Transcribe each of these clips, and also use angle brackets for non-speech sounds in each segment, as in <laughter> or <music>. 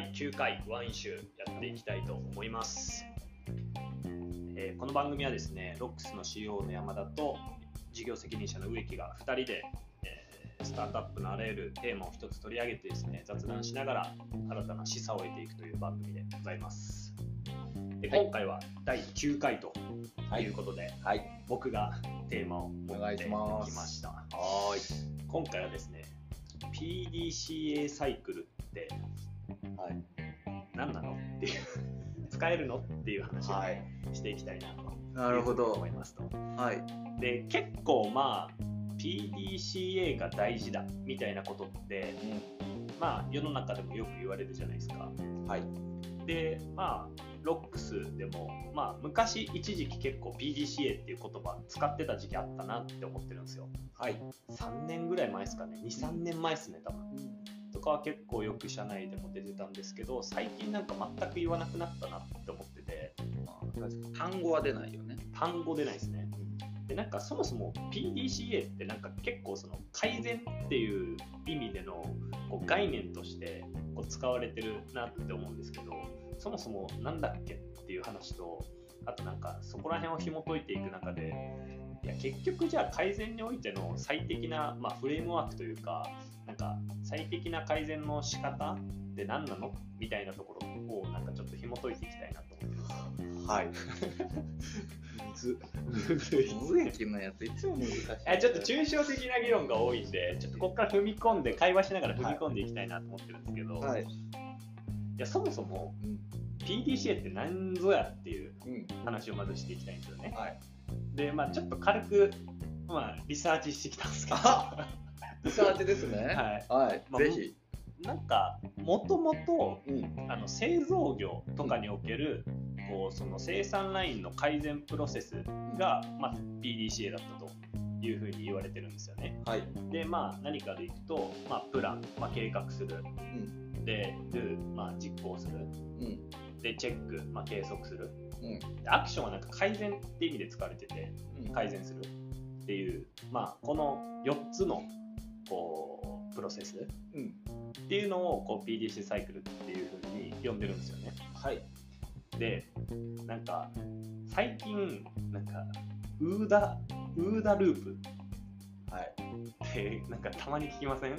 第9回ワイン集やっていきたいと思います、えーこの番組はですねロックスの CEO の山田と事業責任者の植木が2人で、えースタートアップのあらゆるテーマを一つ取り上げてですね雑談しながら新たな示唆を得ていくという番組でございます。ではい。今回は第9回とい。うことで、はい。僕がテーマを持お願いってきしました。はーい。今回はですね PDCA サイクルってはい。何なの？っていう使えるの？っていう話をはい。していきたいなとなるほど思い。ますとはい。で結構まあ PDCA が大事だみたいなことってまあ世の中でもよく言われるじゃないですかはい。でまあロックスでもまあ昔一時期結構 PDCA っていう言葉使ってた時期あったなって思ってるんですよはい。3年ぐらい前ですかね23年前ですね多分とかは結構よく社内でも出てたんですけど最近なんか全く言わなくなったなって思ってて。まあ、単語は出ないよね。単語出ないですね。でなんかそもそも PDCA ってなんか結構その改善っていう意味でのこう概念としてこう使われてるなって思うんですけどそもそもなんだっけっていう話とあとなんかそこら辺を紐解いていく中でいや結局じゃあ改善においての最適な、まあ、フレームワークというかなんか最適な改善の仕方って何なの？みたいなところをなんかちょっと紐解いていきたいなと思ってるんですよ。はい。ずむずいっすね植木のやついつも難しい。あちょっと抽象的な議論が多いんで、ちょっとここから踏み込んで、会話しながら踏み込んでいきたいなと思ってるんですけど、い、はい。やそもそもうん。PDCA って何ぞやっていううん。話をまずしていきたいんですよね。はい。で、まあちょっと軽く、まあ、リサーチしてきたんですけど、あリサーチですね。<laughs> はい。はい。まあぜひ。なんか、もともと、うん。あの製造業とかにおける、こうその生産ラインの改善プロセスが、まあ、PDCA だったというふうに言われてるんですよね。はい。で、まあ、何かでいくと、まあ、プラン、まあ、計画する。うん。で、まあ、実行する。うん。で、チェック、まあ、計測する。うん。でアクションはなんか改善って意味で使われてて、うん。改善するっていう、まあ、この4つのこうプロセスうん。っていうのをこう PDC サイクルっていうふうに呼んでるんですよね。はい。で、なんか、最近、なんか、ウーダ、ウーダループはい。って、なんかたまに聞きません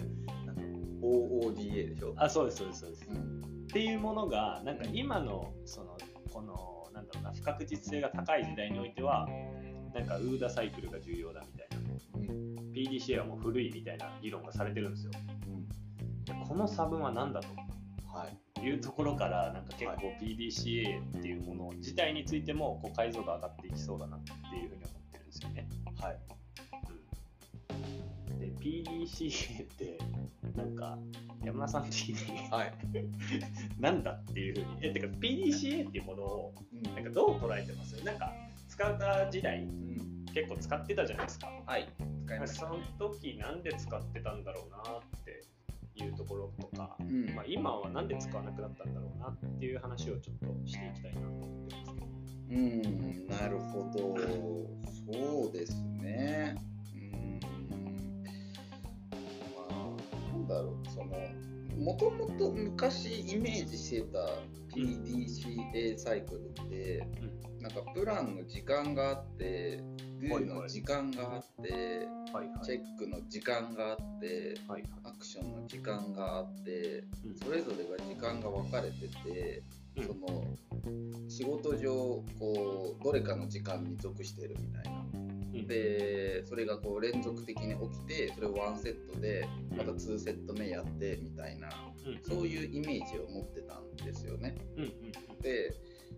？OODA でしょ？あ、そうです、そうです、そうです。うん。っていうものがなんか今のそのこのなんだろうな不確実性が高い時代においてはなんかウーダサイクルが重要だみたいなうん。PDCA はもう古いみたいな議論がされてるんですようん。でこの差分は何だはい。というところからなんか結構 PDCA っていうもの自体についてもこう解像が上がっていきそうだなっていうふうに思ってるんですよね、はい。うん、で PDCA ってなんか山田さん的にはい。<laughs> なんだっていうふうにえてか PDCA っていうものをうんなんかどう捉えてます？なんか使った時代うん。結構使ってたじゃないですか。はい。使いました。その時なんで使ってたんだろうなっていうところとか、うんまあ、今はなんで使わなくなったんだろうなっていう話をちょっとしていきたいなと思ってますけど。うん、なるほど。そうですね。だろう、その、もともと昔イメージしてた PDCA サイクルって、なんかプランの時間があって、ドゥの時間があって、はいはい。チェックの時間があって、はい。アクションの時間があって、うん。それぞれが時間が分かれてて、うん。その仕事上こうどれかの時間に属してるみたいな。うん。でそれがこう連続的に起きてそれをワンセットでまた2セット目やってみたいなうん。そういうイメージを持ってたんですよね。うんうんで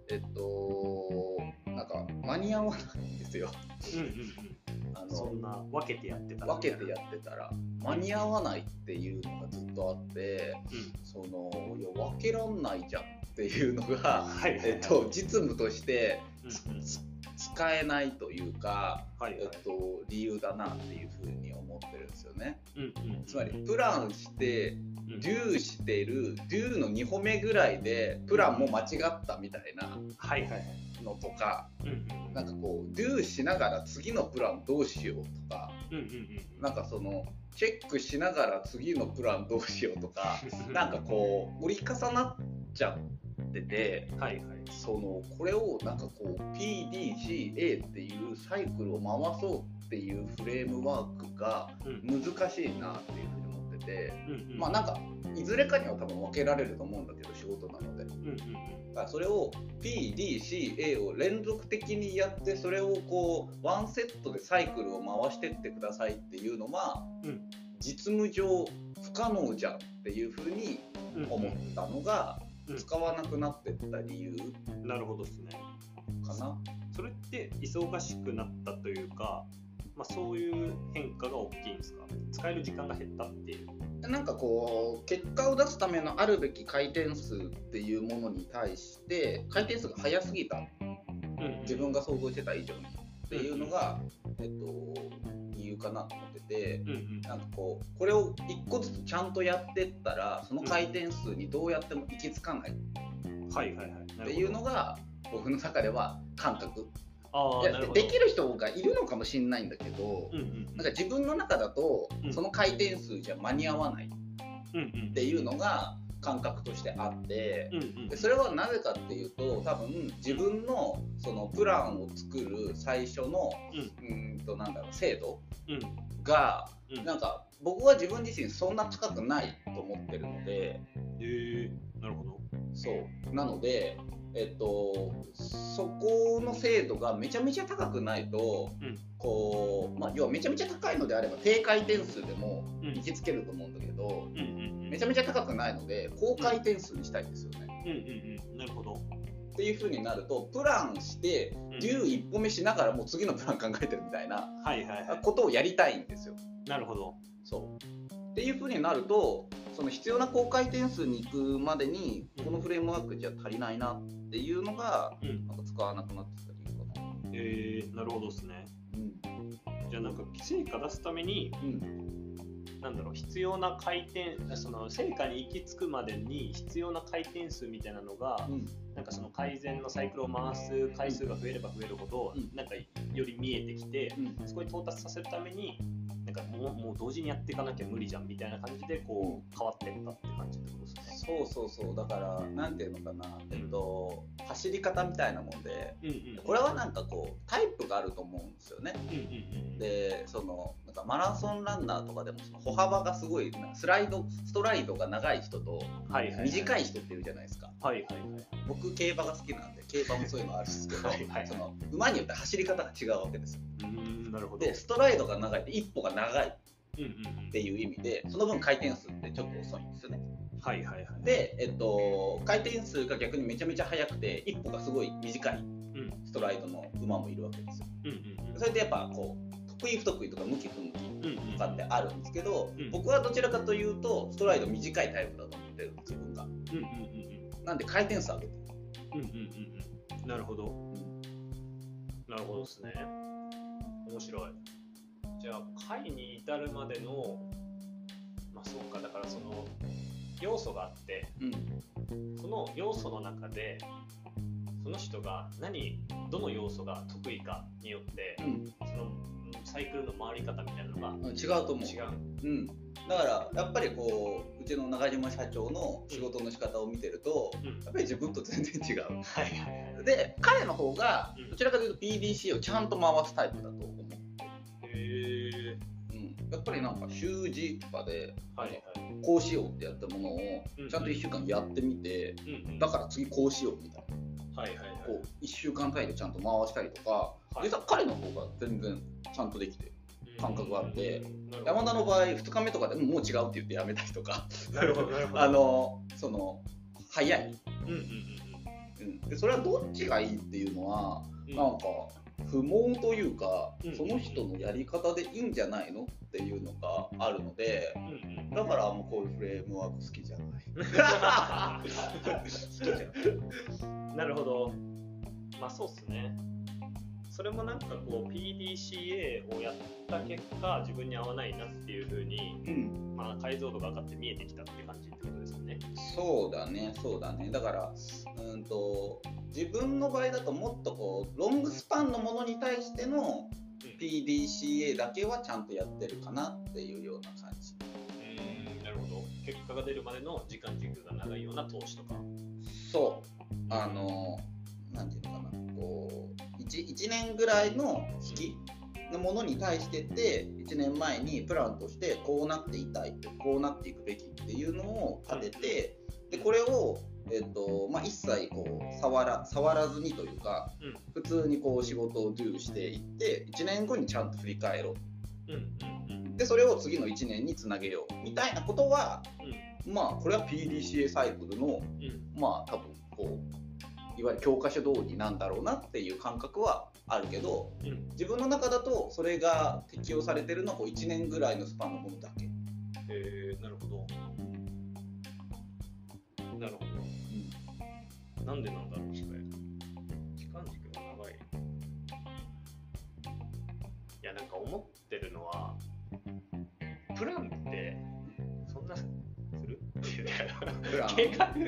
えっとなんか間に合わないんですよ。うんうんあうん。そんのな分けてやってた分けてやってたら間に合わないっていうのがずっとあってそのいや分けらんないじゃんっていうのが、はいはいはい。えっと、実務としてうんうん使えないというか、はいはい。えっと、理由だなっていうふうに思ってるんですよね。うんうん。つまりプランしてうん。デューしてるデューの2歩目ぐらいでプランも間違ったみたいなはいはい。はいのとかうんうんうん。なんかこうデューしながら次のプランどうしようとかうんうんうんなんかそのチェックしながら次のプランどうしようとか <laughs> なんかこう折り重なっちゃってて、はいはい、そのこれをなんかこう PDCA っていうサイクルを回そうっていうフレームワークが難しいなっていうふうに思ってて、うんうん、まあなんかいずれかには多分分けられると思うんだけど仕事なので、うんうんうん、だからそれを PDCA を連続的にやってそれをこうワンセットでサイクルを回してってくださいっていうのは、うん、実務上不可能じゃんっていうふうに思ったのが、使わなくなってった理由、なるほどですね。かな。それって忙しくなったというかまあ、そういう変化が大きいんですか？使える時間が減ったっていう。なんかこう結果を出すためのあるべき回転数っていうものに対して回転数が速すぎた、うん、自分が想像してた以上に。っていうのが、えっと、かなと思ってて、うんうん、なんかこうこれを1個ずつちゃんとやってったらその回転数にどうやっても行き着かないっていうのが僕の中では感覚。できる人がいるのかもしれないんだけど、うんうん、なんか自分の中だと、その回転数じゃ間に合わないっていうのが感覚としてあって、でそれはなぜかっていうと多分自分のそのプランを作る最初の、うん。となんだろう制度が、なんか僕は自分自身そんな高くないと思ってるので。えー、なるほど。そう。なのでえっと、そこの精度がめちゃめちゃ高くないと、うん、こうまあ、要はめちゃめちゃ高いのであれば低回転数でも行きつけると思うんだけど、うんうんうん、めちゃめちゃ高くないので高回転数にしたいんですよね。うんうんうん、なるほど。っていうふうになるとプランしてデュー一歩目しながらもう次のプラン考えてるみたいなことをやりたいんですよ。なるほど。そう。っていうふうになるとその必要な高回転数に行くまでにこのフレームワークじゃ足りないなっていうのが、うん、なんか使わなくなってた理由かな。えー、なるほどですね。うん、じゃあなんか成果出すために、うん、なんだろう必要な回転その成果に行き着くまでに必要な回転数みたいなのが、うん、なんかその改善のサイクルを回す回数が増えれば増えるほど、うん、なんかより見えてきて、うん、そこに到達させるためになんかもうもう同時にやっていかなきゃ無理じゃんみたいな感じでこう変わってったって感じってこと？そうそうそうだからなんていうのかな、えっと、走り方みたいなもんで、うんうん、これはなんかこうタイプがあると思うんですよね。うんうんうん、でそのなんかマラソンランナーとかでもその歩幅がすごいスライドストライドが長い人と短い人っているじゃないですか。はいはいはい、僕競馬が好きなんで競馬もそういうのあるんですけどはいはい、その馬によって走り方が違うわけですよ。なるほどでストライドが長いって一歩が長いっていう意味でその分回転数ってちょっと遅いんですよね。はいはいはい、で、えっと、回転数が逆にめちゃめちゃ速くて一歩がすごい短いストライドの馬もいるわけですよ。うんうんうん、それでやっぱこう得意不得意とか向き不向きとかってあるんですけど、うんうん、僕はどちらかというとストライド短いタイプだと思ってる自分が。うんうんうん、なんで回転数上げてる。うんうんうん、なるほど。なるほどですね。面白い。じゃあ回に至るまでのまあそうかだからその要素があって、うん、その要素の中でその人が何どの要素が得意かによって、うん、そのサイクルの回り方みたいなのが違うと思う。違う、うん、だからやっぱりこううちの中島社長の仕事の仕方を見てると、うん、やっぱり自分と全然違う、はいはいはい、で彼の方がどちらかというと PDC をちゃんと回すタイプだとやっぱりなんか習字とかで、はいはい、こうしようってやったものをちゃんと1週間やってみて、うんうん、だから次こうしようみたいな、はいはいはい、こう1週間単位でちゃんと回したりとか、はい、実は彼の方が全然ちゃんとできて感覚があって、山田の場合2日目とかでももう違うって言ってやめたりとか。なるほどなるほど。<laughs> あのその早い、うんうんうん。うん、でそれはどっちがいいっていうのは、うん、なんか不毛というか、うん、その人のやり方でいいんじゃないのっていうのがあるので、うん、だからもうこういうフレームワーク好きじゃない。<laughs> <laughs> 好きじゃない。なるほど。まあそうっすね。それもなんかこう PDCA をやった結果自分に合わないなっていうふうに、ん、まあ、解像度が上がって見えてきたって感じね。そうだねそうだね。だからうんと自分の場合だともっとこうロングスパンのものに対しての PDCA だけはちゃんとやってるかなっていうような感じ。うんなるほど。結果が出るまでの時間軸が長いような投資とか。そう。あのなんていうのかな。こう 1, 1年ぐらいの引きのものに対してって1年前にプランとしてこうなっていたいこうなっていくべきっていうのを立ててでこれをえっとまあ、一切こう触ら触らずにというか、うん、普通にこう仕事をドゥしていって1年後にちゃんと振り返ろう、でそれを次の1年につなげようみたいなことは、うん、まあこれは PDCA サイクルの、うん、まあ多分こういわゆる教科書通りなんだろうなっていう感覚はあるけど、うん、自分の中だとそれが適用されてるのはこう1年ぐらいのスパンのものだけ。えー、なるほど。なるほど。うん、なんでなんだろう、それ。時間軸が長い。いや、なんか思ってるのは、プランってそんなする？計画に、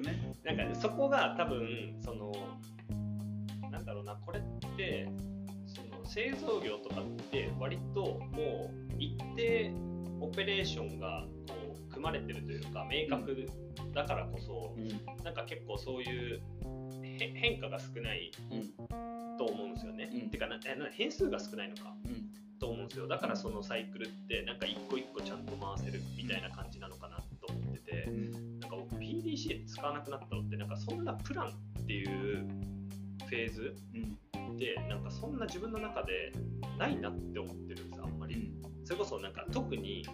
ね、なんかそこが多分そのなんだろうなこれってその製造業とかって割ともう一定オペレーションがこう組まれてるというか明確だからこそ、うん、なんか結構そういう変化が少ないと思うんですよね。うん、てかな変数が少ないのか、うん、と思うんですよ。だからそのサイクルってなんか一個一個ちゃんと回せるみたいな感じなのかなと思ってて、なんか僕 PDCA 使わなくなったのってなんかそんなプランっていうフェーズ？でなんかそんな自分の中でないなって思ってるんですあんまり。それこそなんか特に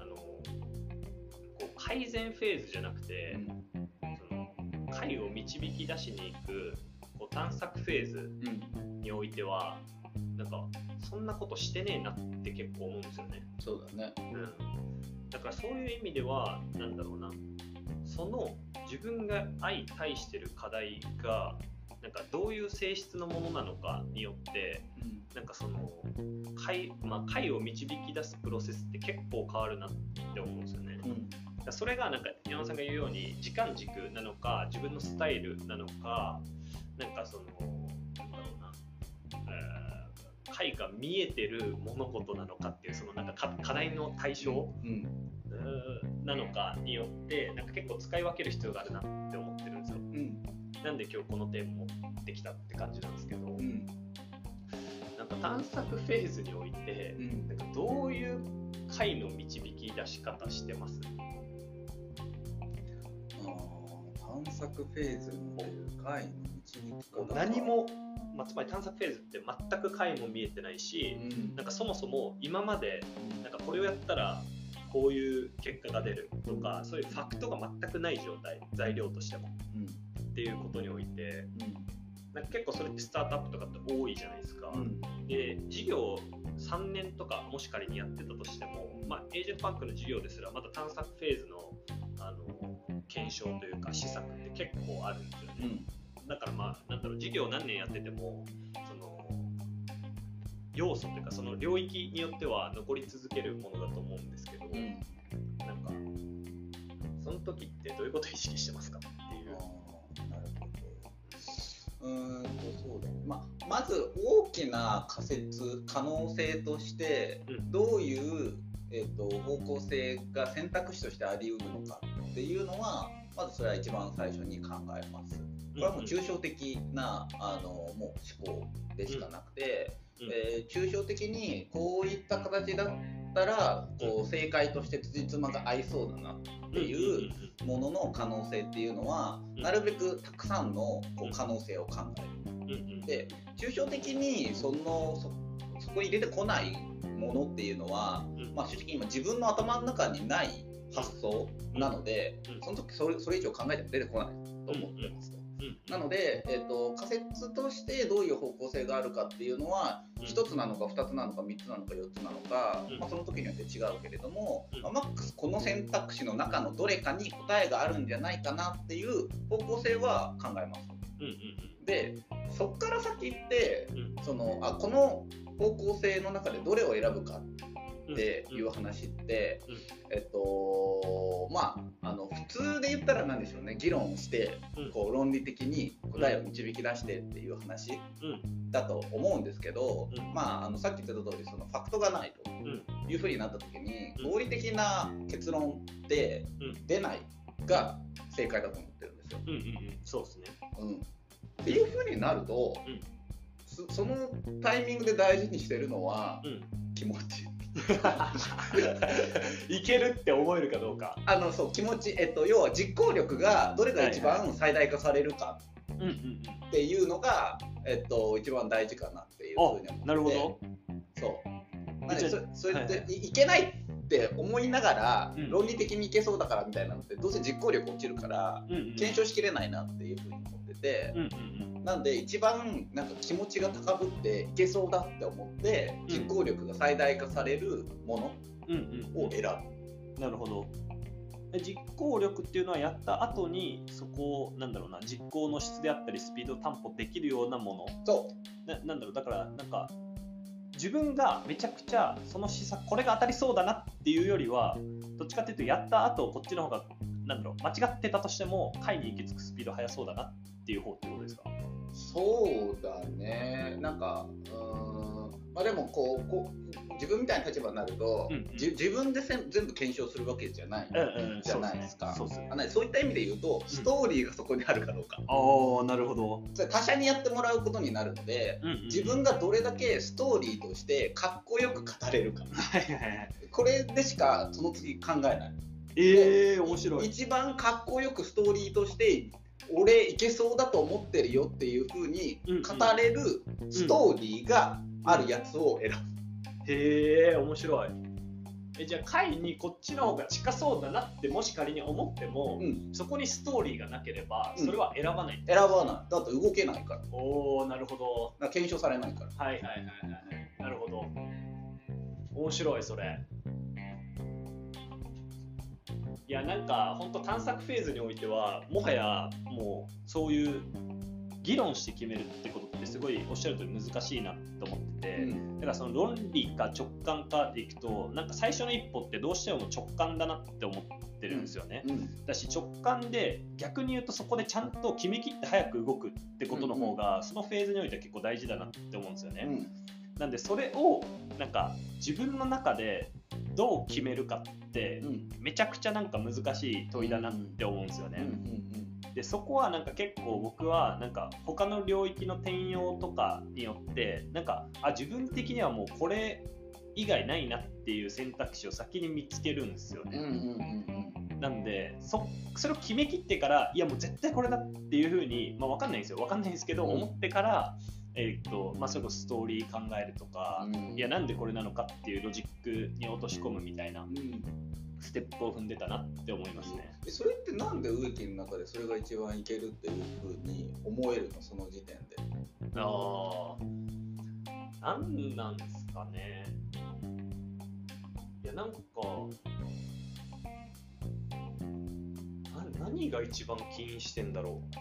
あのこう改善フェーズじゃなくて、その解を導き出しに行くこう探索フェーズにおいては、なんかそんなことしてねえなって結構思うんですよね。そうだね、うん、だからそういう意味ではなんだろうな。その自分が相対してる課題がなんかどういう性質のものなのかによって、うん、なんかその解,、まあ、解を導き出すプロセスって結構変わるなって思うんですよね。うん、それがなんか山田さんが言うように時間軸なのか自分のスタイルなのかなんかそのなんだろうな、えー、解が見えてる物事なのかっていうそのなんか課題の対象、うん、なのかによってなんか結構使い分ける必要があるなって思なんで今日この点持ってきたって感じなんですけど、うん、なんか探索フェーズにおいて、うん、なんかどういう回の導き出し方してます？探索フェーズの回の導き方何も、まあ、つまり探索フェーズって全く回も見えてないし、うん、なんかそもそも今までなんかこれをやったらこういう結果が出るとかそういうファクトが全くない状態材料としても、っていうことにおいて、なんか結構それってスタートアップとかって多いじゃないですか。うん、で事業3年とかもし仮にやってたとしても、まあ、エージェントバンクの事業ですらまだ探索フェーズのあの検証というか施策って結構あるんですよね。うん、だからまあなんだろう事業何年やっててもその要素というかその領域によっては残り続けるものだと思うんですけど、うん、なんかその時ってどういうことを意識してますかうんとそうだね、ままず大きな仮説可能性としてどういう、えーと、方向性が選択肢としてありうるのかっていうのはまずそれは一番最初に考えます。これはもう抽象的なあのもう思考でしかなくて、えー、抽象的にこういった形だったらこう正解として辻褄が合いそうだなっていうものの可能性っていうのはなるべくたくさんのこう可能性を考える。で抽象的にそのそそこに入れてこないものっていうのは、まあ、正直今自分の頭の中にない発想なので、その時それそれ以上考えても出てこないと思ってます。と。なので、えーと、仮説としてどういう方向性があるかっていうのは、うん、1つなのか2つなのか3つなのか4つなのか、うん、まあ、その時によって違うけれども、うん、まあ、マックスこの選択肢の中のどれかに答えがあるんじゃないかなっていう方向性は考えます。でそこから先って、そのあこの方向性の中でどれを選ぶかっっていう話って、うん。えっとまああの普通で言ったら何でしょうね。議論をしてうん。こう論理的に答えを導き出してっていう話うん。だと思うんですけど、うん。まああのさっき言った通りそのファクトがないとうん。いうふうになった時にうん。合理的な結論ってうん。出ないが正解だと思ってるんですよ。うんうんうん。そうですね。うん、っていうふうになると、うん。そそのタイミングで大事にしてるのはうん。気持ち。<laughs> いけるって思えるかどうか。あのそう気持ち、えっと、要は実行力がどれが一番最大化されるかうんうんうんっていうのが、えっと、一番大事かなっていうふうに思って。あなるほど。そう、まあね、じゃあそそれって、はいはい。い、いけないって思いながら、うん。論理的にいけそうだからみたいなのってどうせ実行力落ちるからうんうん検証しきれないなっていうふうに思ってて、うんうんなんで一番なんか気持ちが高ぶっていけそうだって思ってうん。実行力が最大化されるもうんうんのを選ぶ。なるほど。で実行力っていうのはやった後にそこをなんだろうな実行の質であったりスピードを担保できるようなもの。そななんだろう。だからなんか自分がめちゃくちゃその施策これが当たりそうだなっていうよりはどっちかっていうとやった後こっちの方がなんだろう間違ってたとしても回に行き着くスピード速そうだなっていう方ってことですか？うそうだね。なんかうーん。まあでもこうこう自分みたいな立場になると、うんうん。じ自分で全部検証するわけじゃない、うんうん。じゃないですか。そうね。あのそういった意味で言うと、ストーリーがそこにあるかどうか、ああなるほど、他者にやってもらうことになるので、うんうん。自分がどれだけストーリーとしてかっこよく語れるか、はいはいはい。これでしかその次考えない。ええ面白い。一番かっこよくストーリーとして俺いけそうだと思ってるよっていう風にうんうん。語れるストーリーがあるやつを選ぶ。へえ面白い。えじゃあ回にこっちの方が近そうだなってもし仮に思っても、うん。そこにストーリーがなければうん。それは選ばない、選ばない。だって動けないから。おおなるほど。ら検証されないから。はいはいはいはい。なるほど。面白いそれいやなんか本当探索フェーズにおいてはもはやもうそういう議論して決めるってことってすごいおっしゃる通り難しいなと思ってて、うん。だからその論理か直感かでいくとなんか最初の一歩ってどうしても直感だなって思ってるんですよね、うん。だし直感で逆に言うとそこでちゃんと決めきって早く動くってことの方が、そのフェーズにおいては結構大事だなって思うんですよね、うんなんでそれをなんか自分の中でどう決めるかってうん。めちゃくちゃなんか難しい問いだなって思うんですよね、うんでそこはなんか結構僕はなんか他の領域の転用とかによってなんかあ自分的にはもうこれ以外ないなっていう選択肢を先に見つけるんですよね、うんうんうんなんでそそれを決めきってからいやもう絶対これだっていうふうに、まあ、分かんないんですよ。分かんないんですけど、うん。思ってから、えーっとまあ、それこそストーリー考えるとか、うんいやなんでこれなのかっていうロジックに落とし込むみたいなうんステップを踏んでたなって思いますね。でそれってなんで植木の中でそれが一番いけるっていうふうに思えるの？その時点で。ああ、なんなんですかね。いや、なんか、な何が一番起因してんだろう。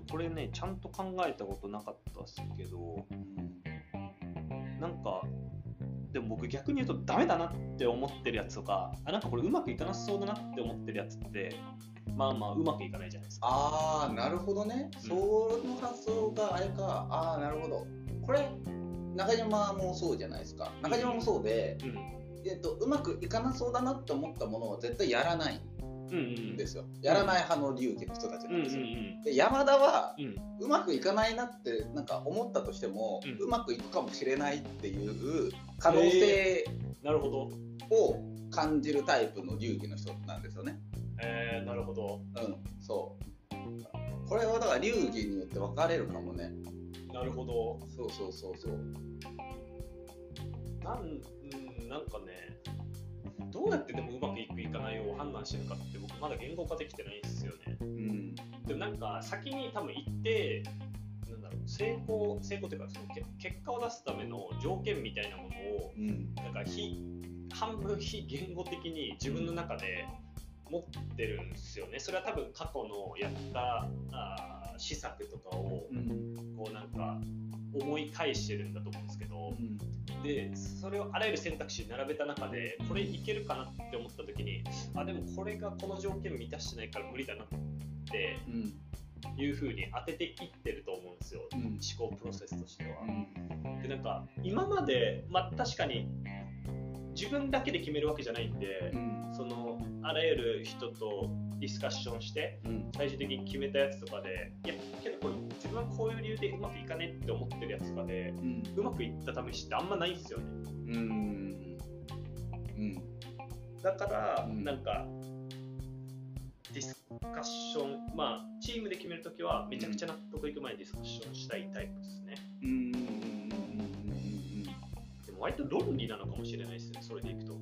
これね、ちゃんと考えたことなかったですけど、なんか、でも僕逆に言うとダメだなって思ってるやつとか、あ、なんかこれうまくいかなさそうだなって思ってるやつって、まあまあうまくいかないじゃないですか。ああなるほどね。うんその発想があれか。ああなるほど。これ中島もそうじゃないですか。中島もそうで、うん。えっとうまくいかなそうだなって思ったものは絶対やらないうんうんんですよ。やらない派の流儀の人たちうんうんなんですよ。うんで山田はうん。うまくいかないなってなんか思ったとしても、ううんまくいくかもしれないっていう可能性なるほど。を感じるタイプの流儀の人なんですよね。えー、なるほど。うん、そう。これはだから流儀によって分かれるかもね。なるほど。そうそうそうそう。なん、うん、なんかね、どうやってでもうまくいくいかないを判断してるかって僕まだ言語化できてないんですよね。うん。でもなんか先に多分行って、なんだろう、成功、成功というかそのけ結果を出すための条件みたいなものを、うん。なんか非半分非言語的に自分の中で持ってるんですよね。それは多分過去のやったあー施策とかをうん。こうなんか思い返してるんだと思うんですけど、うんでそれをあらゆる選択肢に並べた中でこれいけるかなって思った時にあでもこれがこの条件満たしてないから無理だなってうんいうふうに当てていってると思うんですようん。思考プロセスとしては。うん。でなんか今まで、まあ、確かに自分だけで決めるわけじゃないんでうん。そのあらゆる人とディスカッションしてうん。最終的に決めたやつとかでいやけどこれ自分はこういう理由でうまくいかねって思ってるやつとかでうん。うまくいった試しってあんまないんですよね。うん。うん。だから、うん。なんかディスカッションまあチームで決めるときはめちゃくちゃ納得いく前にディスカッションしたいタイプですね。うん。うん。うん。うん。でも割と論理なのかもしれないですねそれでいくと。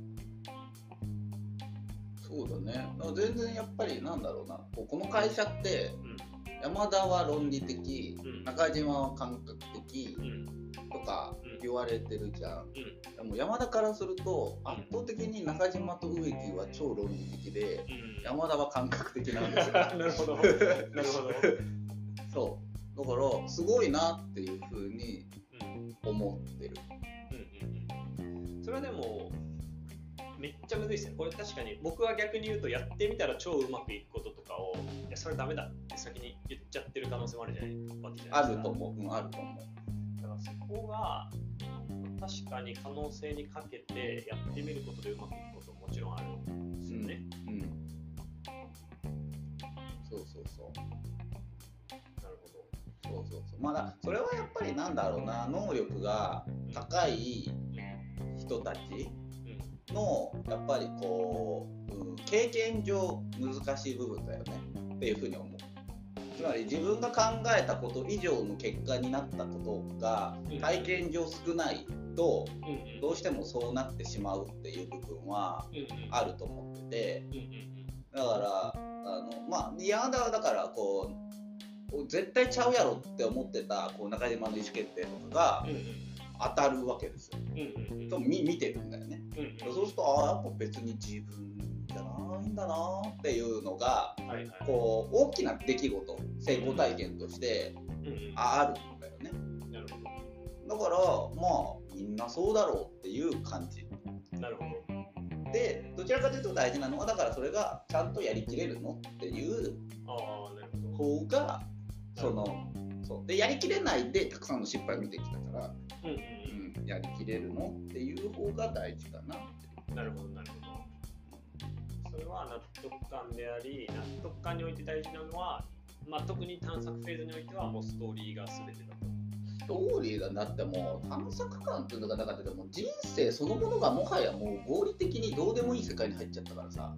そうだね。全然やっぱりなんだろうな。この会社ってうん山田は論理的うん。中島は感覚的うん。とかうん。言われてるじゃん。うん。でも山田からすると圧倒的に中島と植木は超論理的でうん。山田は感覚的なんですよ。<laughs> なるほど。なるほど。<laughs> そう。だからすごいなっていうふうにうん。思ってる。うんうんうん。それはでもめっちゃむずいですね。これ確かに僕は逆に言うとやってみたら超うまくいくこととかをいやそれダメだ先に言っちゃってる可能性もあるじゃない？ですかると思う、うん、あると思う。だからそこが確かに可能性にかけてやってみることでうまくいくことももちろんある。んですよね。うん、うん、そうそうそう。なるほど。そうそうそう。まあだそれはやっぱりなんだろうな。能力が高い人たちうん。のやっぱりこう、うん、経験上難しい部分だよね。っていうふうに思うつまり自分が考えたこと以上の結果になったことがうん。体験上少ないとどうしてもそうなってしまうっていう部分はあると思っててだからあのまあ山田はだからこう絶対ちゃうやろって思ってたこう中島の意思決定とかが当たるわけですよ。と見見てるんだよね。そうするとああやっぱ別に自分んだなっていうのがはいはい。こう大きな出来事成功体験としてあるんだよね。なるほだからまあみんなそうだろうっていう感じ。どなるほど。でどちらかというと大事なのはだからそれがちゃんとやりきれるのっていう方がそのそう。でやりきれないでたくさんの失敗を見てきたから、うんうんうん、やりきれるのっていう方が大事かなって。うんなるほどなるほどそれは納得感であり納得感において大事なのはまあ特に探索フェーズにおいてはもうストーリーが全てだと。ストーリーがなっても探索感っていうのがなかったでも人生そのものがもはやもう合理的にどうでもいい世界に入っちゃったからさ。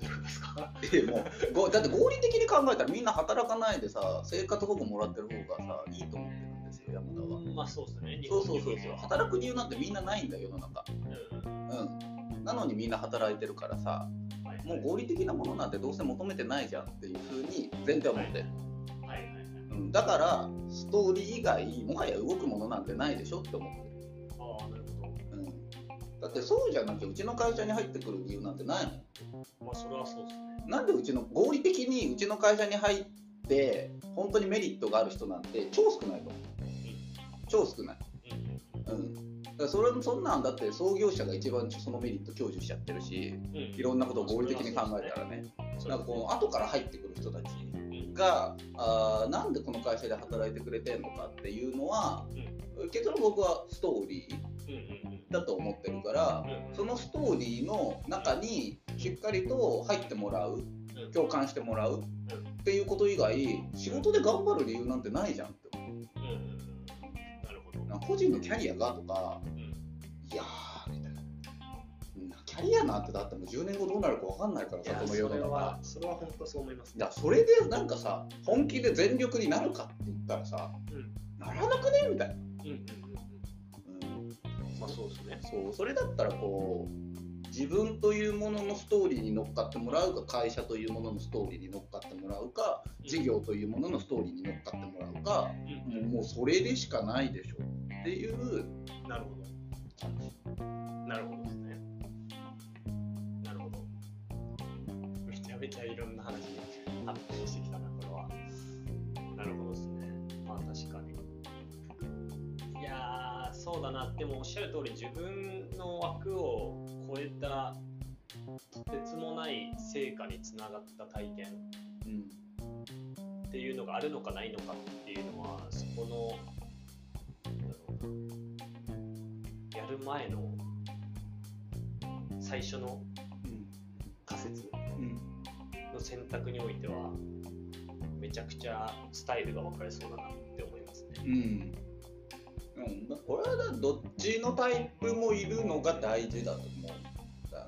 ですか？えもうごだって合理的に考えたらみんな働かないでさ生活保護もらってる方がさいいと思ってるんですよ山田は。まあそうですね日そう本そうそうそう。働く理由なんてみんなないんだよ世の中。うん。うん、なのにみんな働いてるからさはいもう合理的なものなんてどうせ求めてないじゃんっていうふうに全然思ってる、はいはいはいうん、だからストーリー以外もはや動くものなんてないでしょって思ってる、ああなるほうん、だってそうじゃなきゃうちの会社に入ってくる理由なんてないもん。どまあそれはそうですね。なんでうちの合理的にうちの会社に入って本当にメリットがある人なんて超少ないと思う。超少ない、うん。うん、だからそれそんなんだって創業者が一番そのメリット享受しちゃってるしうん。うんいろんなことを合理的に考えたらね。そうなんかこの後から入ってくる人たちうん。があーなんでこの会社で働いてくれてんのかっていうのは結論僕はストーリうんうんうんーだと思ってるからうん。そのストーリーの中にしっかりと入ってもらううん。共感してもらうっていうこと以外仕事で頑張る理由なんてないじゃんって思う。うんうんうんな個人のキャリアがとかうんいやーみたいな。なキャリアなんてだってもう10年後どうなるか分かんないからさこの世の中。それは本当そう思いますいやそれでなんかさ本気で全力になるかって言ったらさうん。ならなくねみたいな、うんまあそうですね。そうそれだったらこう自分というもののストーリーに乗っかってもらうか会社というもののストーリーに乗っかってもらうか事業というもののストーリーに乗っかってもらうかうん。もうもうそれでしかないでしょっていうなるほどなるほどですね。なるほど。めちゃめちゃいろんな話に発展してきたな、これは。なるほどですね。まあ確かに。あでもおっしゃる通り自分の枠を超えたとてつもない成果につながった体験っていうのがあるのかないのかっていうのはる前の最初の仮説の選択においてはめちゃくちゃスタイルが分かれそうだなって思いますね。うん、うん、これはどっちのタイプもいるのが大事だと思うんだよ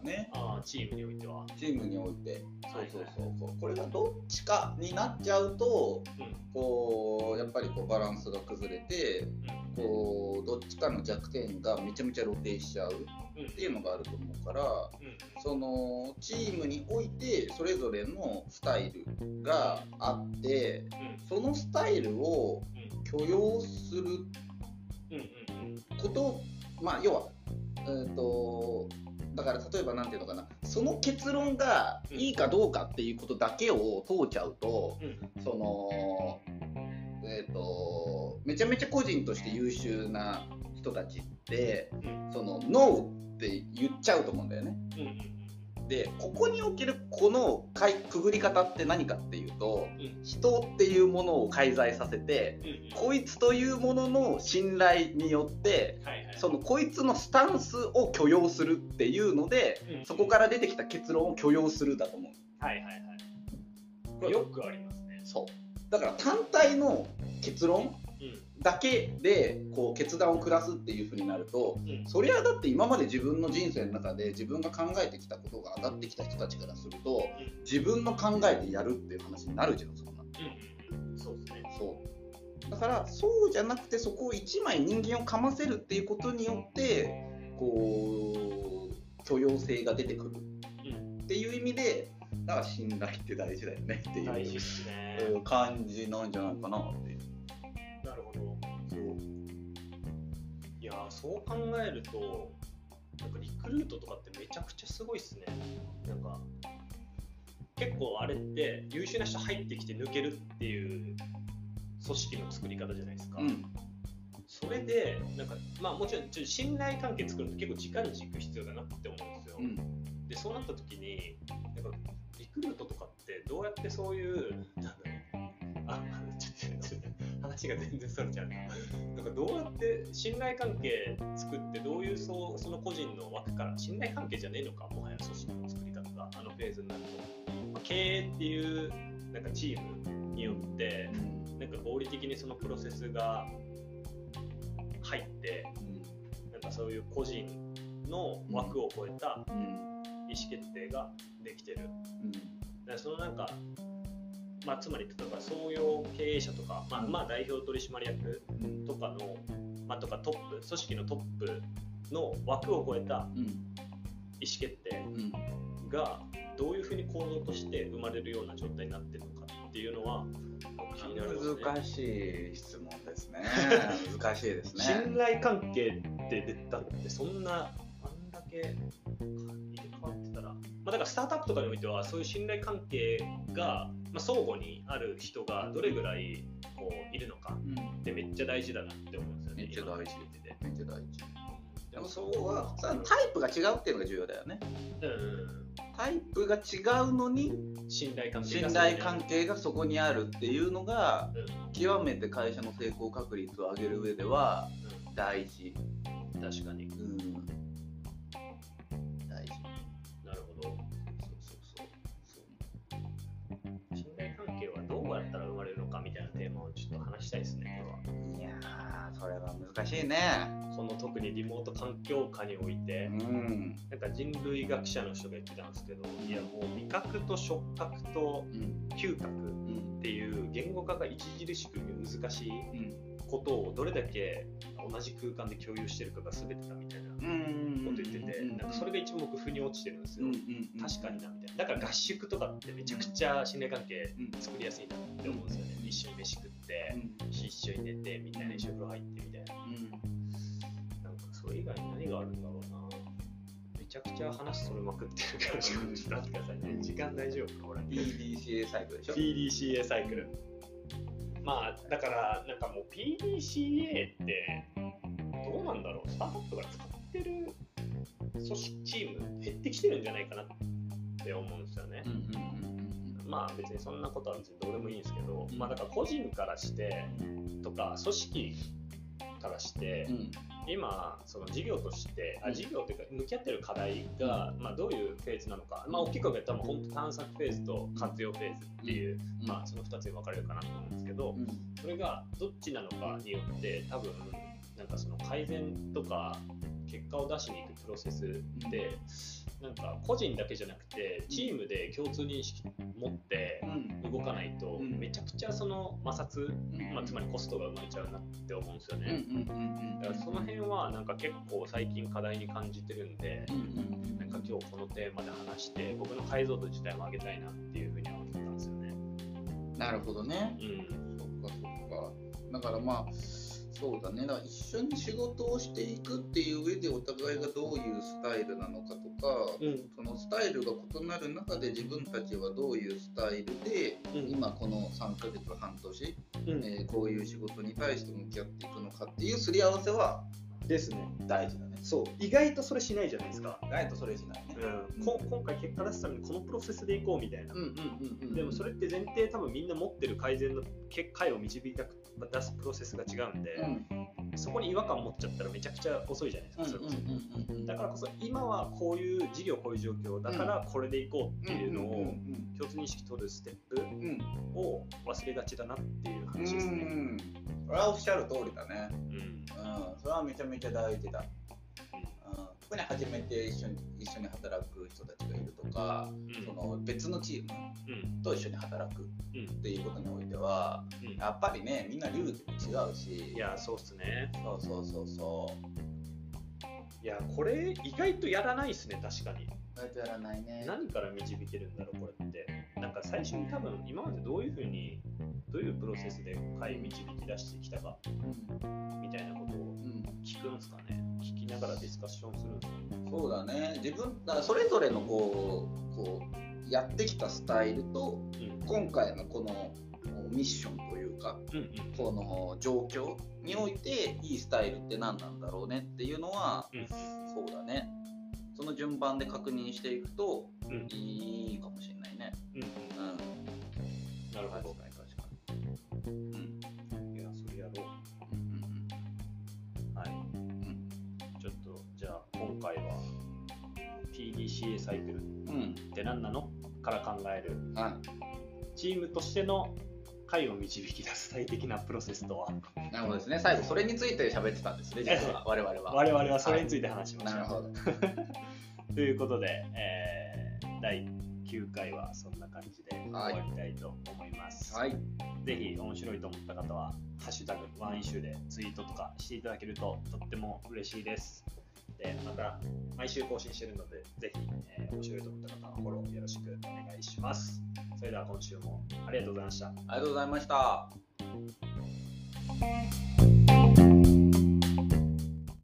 ね。ああチームにおいては。チームにおいて。そうそうそうそう、これがどっちかになっちゃうと、うん、こうやっぱりこうバランスが崩れて、うん、こうどっちかの弱点がめちゃめちゃ露呈しちゃう。っていうのがあると思うから、うん、そのチームにおいてそれぞれのスタイルがあって、うん、そのスタイルを許容すること、まあ要は、えーと、だから例えば何て言うのかなその結論がいいかどうかっていうことだけを問うちゃうと、うん、そのえっ、ー、とめちゃめちゃ個人として優秀な人たちって、そのノーって言っちゃうと思うんだよね。うん、でここにおけるこのかいくぐり方って何かっていうと、うん、人っていうものを介在させて、うん、こいつというものの信頼によって、そのこいつのスタンスを許容するっていうので、そこから出てきた結論を許容するだと思う。はいはいはい。よくありますね。そうだから単体の結論だけでこう決断を下すっていうふうになると、うん、そりゃだって今まで自分の人生の中で自分が考えてきたことが当たってきた人たちからすると、うん、自分の考えでやるっていう話になるじゃんそんな、うん、そうですね。そう。だからそうじゃなくてそこを1枚人間をかませるっていうことによってこう許容性が出てくる。っていう意味でだから信頼って大事だよねっていう、ね、感じなんじゃないかなっていう。そう考えるとなんかリクルートとかってめちゃくちゃすごいっすね。なんか結構あれって優秀な人入ってきて抜けるっていう組織の作り方じゃないですか、うん、それでなんかまあもちろんちょ信頼関係作ると結構時間軸必要だなって思うんですよ、うん、でそうなった時になんかリクルートとかってどうやってそういうなんだろう。あ話が全然それちゃう。なんかどうやって信頼関係作ってどういうそその個人の枠から信頼関係じゃねえのかもはや組織の作り方があのフェーズになると、まあ、経営っていうなんかチームによってなんか合理的にそのプロセスが入って、なんかそういう個人の枠を超えた意思決定ができてる。だからそのなんかまあ、つまり例えば創業経営者とか、まあ、まあ代表取締役とかの、まあ、とかトップ組織のトップの枠を超えた意思決定がどういうふうに構造として生まれるような状態になってるのかっていうのは気になる、ね、難しい質問ですね。<laughs> 難しいですね。信頼関係って出たってそんなあんだけまあ、だからスタートアップとかにおいてはそういう信頼関係がまあ、相互にある人がどれぐらいこういるのかってめっちゃ大事だなって思うんですよね。めっちゃ大事。めっちゃ大事。でもそこはタイプが違うっていうのが重要だよね。うん、タイプが違うのに信頼関係信頼関係がそこにあるっていうのが、うん、極めて会社の成功確率を上げる上では大事。確かに。うんそれは難しいね。その特にリモート環境下において、うん、なんか人類学者の人が言ってたんですけど、うん、いやもう味覚と触覚と嗅覚っていう言語化が著しく難しいことをどれだけ同じ空間で共有してるかが全てだみたいなこと言ってて、なんかそれが一目腑に落ちてるんですよ、確かになみたいな。だから合宿とかってめちゃくちゃ信頼関係作りやすいなって思うんですよね、一緒に飯食って、一緒に寝てみたいな一緒に風呂入ってみたいな、なんかそれ以外に何があるんだろうな。めちゃくちゃ話それまくってるからちょっと待ってくださいね時間大丈夫これ PDCA サイクルでしょ？PDCA サイクル。まあだからなんかもう PDCA ってどどうなんだろう、スタートアップが使ってる組織チーム減ってきてるんじゃないかなって思うんですよね。まあ別にそんなことは別にどうでもいいんですけど、まあだから個人からしてとか組織からして、今その事業としてあ事業というか向き合ってる課題が、まあ、どういうフェーズなのか、まあ、大きく言ったら本当探索フェーズと活用フェーズっていう、まあ、その2つに分かれるかなと思うんですけど、それがどっちなのかによって多分なんかその改善とか結果を出しに行くプロセスで、なんか個人だけじゃなくてチームで共通認識持って動かないとめちゃくちゃその摩擦、まあ、つまりコストが生まれちゃうなって思うんですよね。だからその辺はなんか結構最近課題に感じてるんでなんか今日このテーマで話して僕の解像度自体も上げたいなっていうふうに思ってたんですよね。なるほどね。うん。そっかそっか。だからまあそうだね。だから一緒に仕事をしていくっていう上でお互いがどういうスタイルなのかとか、うん、そのスタイルが異なる中で自分たちはどういうスタイルで、うん、今この3ヶ月半年、うん、えー、こういう仕事に対して向き合っていくのかっていうすり合わせはですね。大事だね。そう。意外とそれしないじゃないですか。意外とそれしない。ね、うん、こ今回結果出すためにこのプロセスでいこうみたいな。でもそれって前提多分みんな持ってる改善の結果を導いた出すプロセスが違うんで、うん、そこに違和感持っちゃったらめちゃくちゃ遅いじゃないですか、だからこそ今はこういう事業こういう状況だからこれでいこうっていうのを共通認識取るステップを忘れがちだなっていう話ですね。これはおっしゃる通りだね。うん。それはめちゃめちゃ大事だ。特に初めて一緒に一緒に働く人たちがいるとか、うん、その別のチームと一緒に働くっていうことにおいては、うん、やっぱりねみんな流儀も違うし。いやそうっすね。そうそうそうそう。いやこれ意外とやらないっすね確かに。意外とやらないね。何から導けるんだろうこれってなんか最初に多分今までどういうふうにどういうプロセスで買い導き出してきたか、みたいなことを聞くんですかね、聞きながらディスカッションするんですかそうだね。自分だそれぞれのこうこうやってきたスタイルと、うん、今回のこのミッションというか、うんうん、この状況においていいスタイルって何なんだろうねっていうのは、うん、そうだねその順番で確認していくといいかもしれないね。うん、うん、なるほど。うん。いや、それやろう。はい。ちょっと、じゃあ、今回は PDCA サイクルって何なの、から考える、チームとしての解を導き出す最適なプロセスとは。なるほどですね。最後、それについて喋ってたんですね、実は、我々は。我々はそれについて話しました。なるほど。ということで、えー、第9回はそんな感じで終わりたいと思います。はい。ぜひ面白いと思った方は、ハッシュタグワンイシューでツイートとかしていただけるととっても嬉しいです。で、また毎週更新してるので、ぜひ、えー、面白いと思った方はフォローよろしくお願いします。それでは今週もありがとうございました。ありがとうございました。